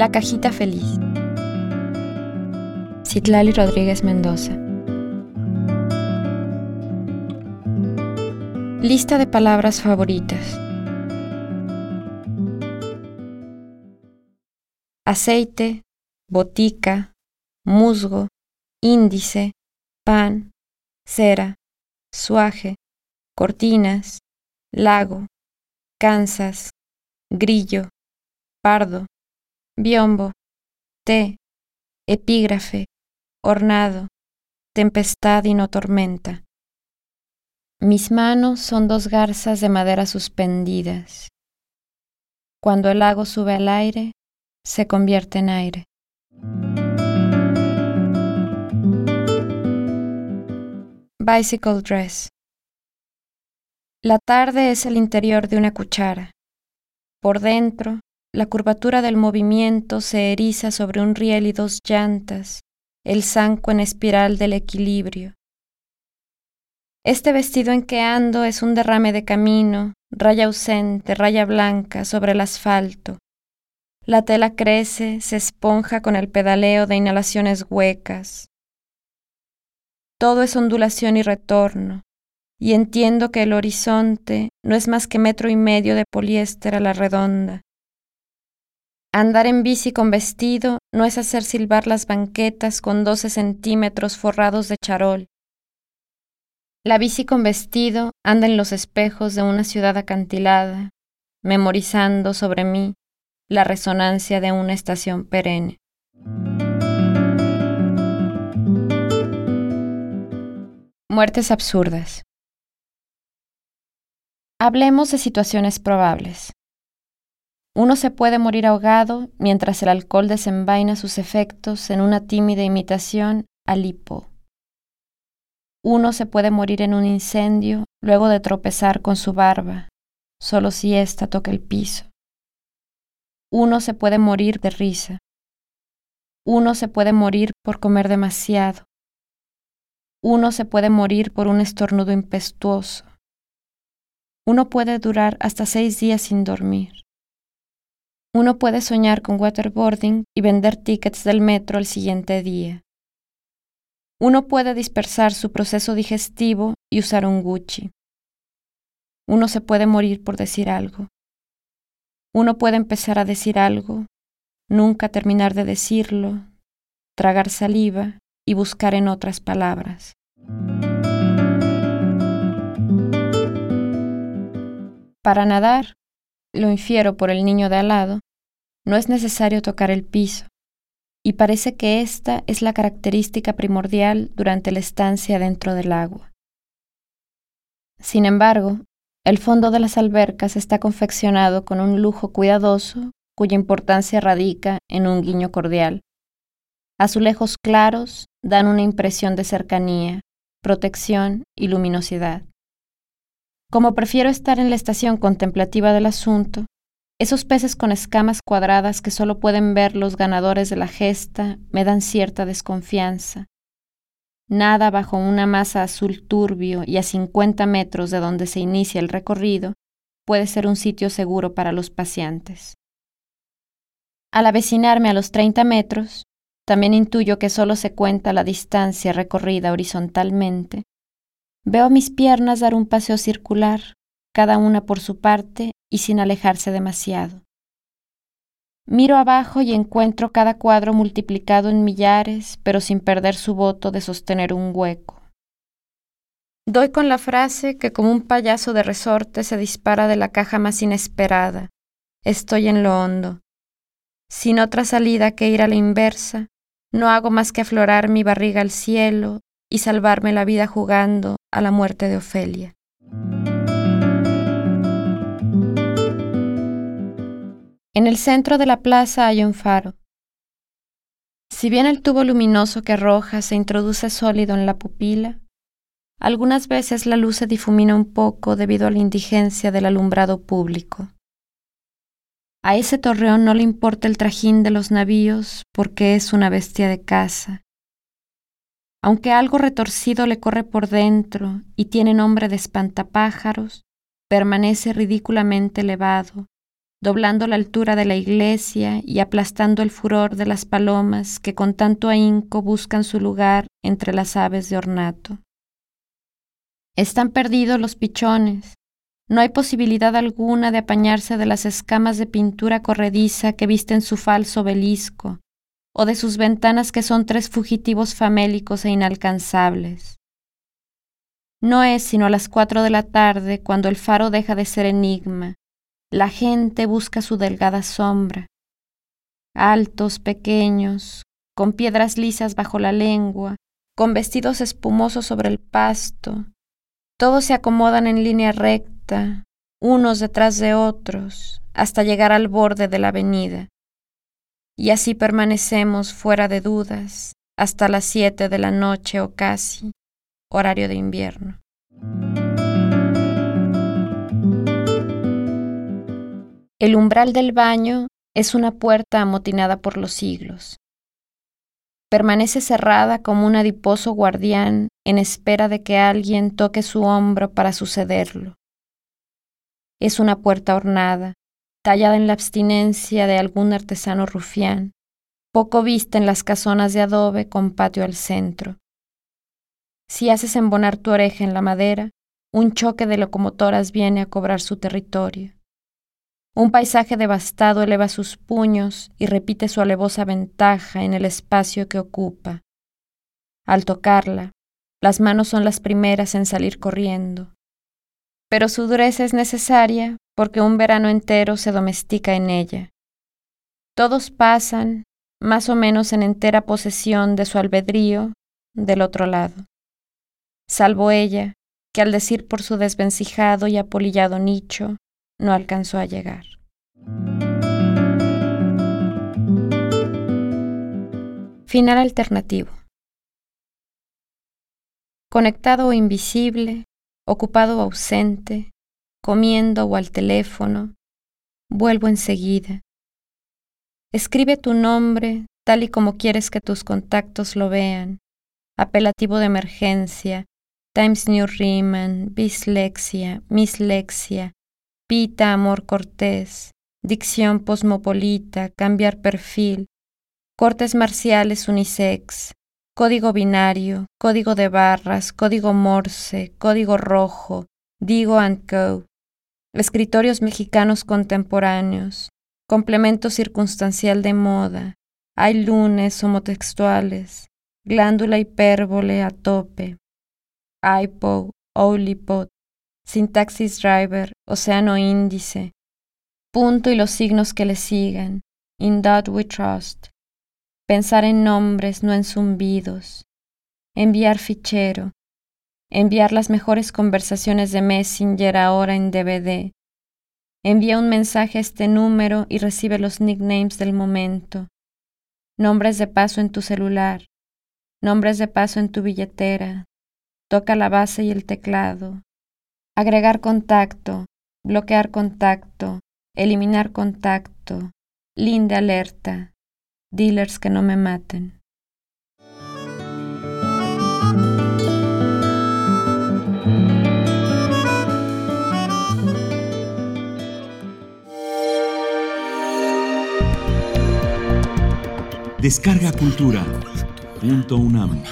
La cajita feliz. Citlali Rodríguez Mendoza. Lista de palabras favoritas. Aceite, botica, musgo, índice, pan, cera, suaje, cortinas, lago, Kansas, grillo, pardo, biombo, té, epígrafe, ornado, tempestad y no tormenta. Mis manos son dos garzas de madera suspendidas. Cuando el lago sube al aire, se convierte en aire. Bicycle dress. La tarde es el interior de una cuchara. Por dentro, la curvatura del movimiento se eriza sobre un riel y dos llantas, el zanco en espiral del equilibrio. Este vestido en que ando es un derrame de camino, raya ausente, raya blanca sobre el asfalto. La tela crece, se esponja con el pedaleo de inhalaciones huecas. Todo es ondulación y retorno, y entiendo que el horizonte no es más que metro y medio de poliéster a la redonda. Andar en bici con vestido no es hacer silbar las banquetas con doce centímetros forrados de charol. La bici con vestido anda en los espejos de una ciudad acantilada, memorizando sobre mí la resonancia de una estación perenne. Muertes absurdas. Hablemos de situaciones probables. Uno se puede morir ahogado mientras el alcohol desenvaina sus efectos en una tímida imitación al hipo. Uno se puede morir en un incendio luego de tropezar con su barba, solo si ésta toca el piso. Uno se puede morir de risa. Uno se puede morir por comer demasiado. Uno se puede morir por un estornudo impetuoso. Uno puede durar hasta seis días sin dormir. Uno puede soñar con waterboarding y vender tickets del metro el siguiente día. Uno puede dispersar su proceso digestivo y usar un Gucci. Uno se puede morir por decir algo. Uno puede empezar a decir algo, nunca terminar de decirlo, tragar saliva y buscar en otras palabras. Para nadar, lo infiero por el niño de al lado, no es necesario tocar el piso, y parece que esta es la característica primordial durante la estancia dentro del agua. Sin embargo, el fondo de las albercas está confeccionado con un lujo cuidadoso cuya importancia radica en un guiño cordial. Azulejos claros dan una impresión de cercanía, protección y luminosidad. Como prefiero estar en la estación contemplativa del asunto, esos peces con escamas cuadradas que solo pueden ver los ganadores de la gesta me dan cierta desconfianza. Nada bajo una masa azul turbio y a 50 metros de donde se inicia el recorrido puede ser un sitio seguro para los paseantes. Al avecinarme a los 30 metros, también intuyo que solo se cuenta la distancia recorrida horizontalmente Veo mis piernas dar un paseo circular, cada una por su parte y sin alejarse demasiado. Miro abajo y encuentro cada cuadro multiplicado en millares, pero sin perder su voto de sostener un hueco. Doy con la frase que como un payaso de resorte se dispara de la caja más inesperada. Estoy en lo hondo. Sin otra salida que ir a la inversa, no hago más que aflorar mi barriga al cielo y salvarme la vida jugando a la muerte de Ofelia. En el centro de la plaza hay un faro. Si bien el tubo luminoso que arroja se introduce sólido en la pupila, algunas veces la luz se difumina un poco debido a la indigencia del alumbrado público. A ese torreón no le importa el trajín de los navíos porque es una bestia de caza aunque algo retorcido le corre por dentro y tiene nombre de espantapájaros, permanece ridículamente elevado, doblando la altura de la iglesia y aplastando el furor de las palomas que con tanto ahínco buscan su lugar entre las aves de ornato. Están perdidos los pichones. No hay posibilidad alguna de apañarse de las escamas de pintura corrediza que visten su falso obelisco, o de sus ventanas que son tres fugitivos famélicos e inalcanzables. No es sino a las cuatro de la tarde cuando el faro deja de ser enigma. La gente busca su delgada sombra. Altos, pequeños, con piedras lisas bajo la lengua, con vestidos espumosos sobre el pasto, todos se acomodan en línea recta, unos detrás de otros, hasta llegar al borde de la avenida. Y así permanecemos fuera de dudas hasta las siete de la noche o casi, horario de invierno. El umbral del baño es una puerta amotinada por los siglos. Permanece cerrada como un adiposo guardián en espera de que alguien toque su hombro para sucederlo. Es una puerta ornada, tallada en la abstinencia de algún artesano rufián, poco vista en las casonas de adobe con patio al centro. Si haces embonar tu oreja en la madera, un choque de locomotoras viene a cobrar su territorio. Un paisaje devastado eleva sus puños y repite su alevosa ventaja en el espacio que ocupa. Al tocarla, las manos son las primeras en salir corriendo. Pero su dureza es necesaria porque un verano entero se domestica en ella. Todos pasan, más o menos en entera posesión de su albedrío, del otro lado. Salvo ella, que al decir por su desvencijado y apolillado nicho, no alcanzó a llegar. Final alternativo. Conectado o invisible, ocupado o ausente, comiendo o al teléfono, vuelvo enseguida. Escribe tu nombre tal y como quieres que tus contactos lo vean. Apelativo de emergencia, Times New Riemann, bislexia, mislexia, pita amor cortés, dicción posmopolita, cambiar perfil, cortes marciales unisex, código binario, código de barras, código morse, código rojo, digo and go, escritorios mexicanos contemporáneos, complemento circunstancial de moda, hay lunes homotextuales, glándula hipérbole a tope, IPO, Olipod, sintaxis driver, océano índice, punto y los signos que le sigan, in that we trust, pensar en nombres, no en zumbidos, enviar fichero, enviar las mejores conversaciones de Messenger ahora en DVD, envía un mensaje a este número y recibe los nicknames del momento, nombres de paso en tu celular, nombres de paso en tu billetera, toca la base y el teclado, agregar contacto, bloquear contacto, eliminar contacto, linde alerta, dealers que no me maten. Descarga Cultura. Punto UNAM.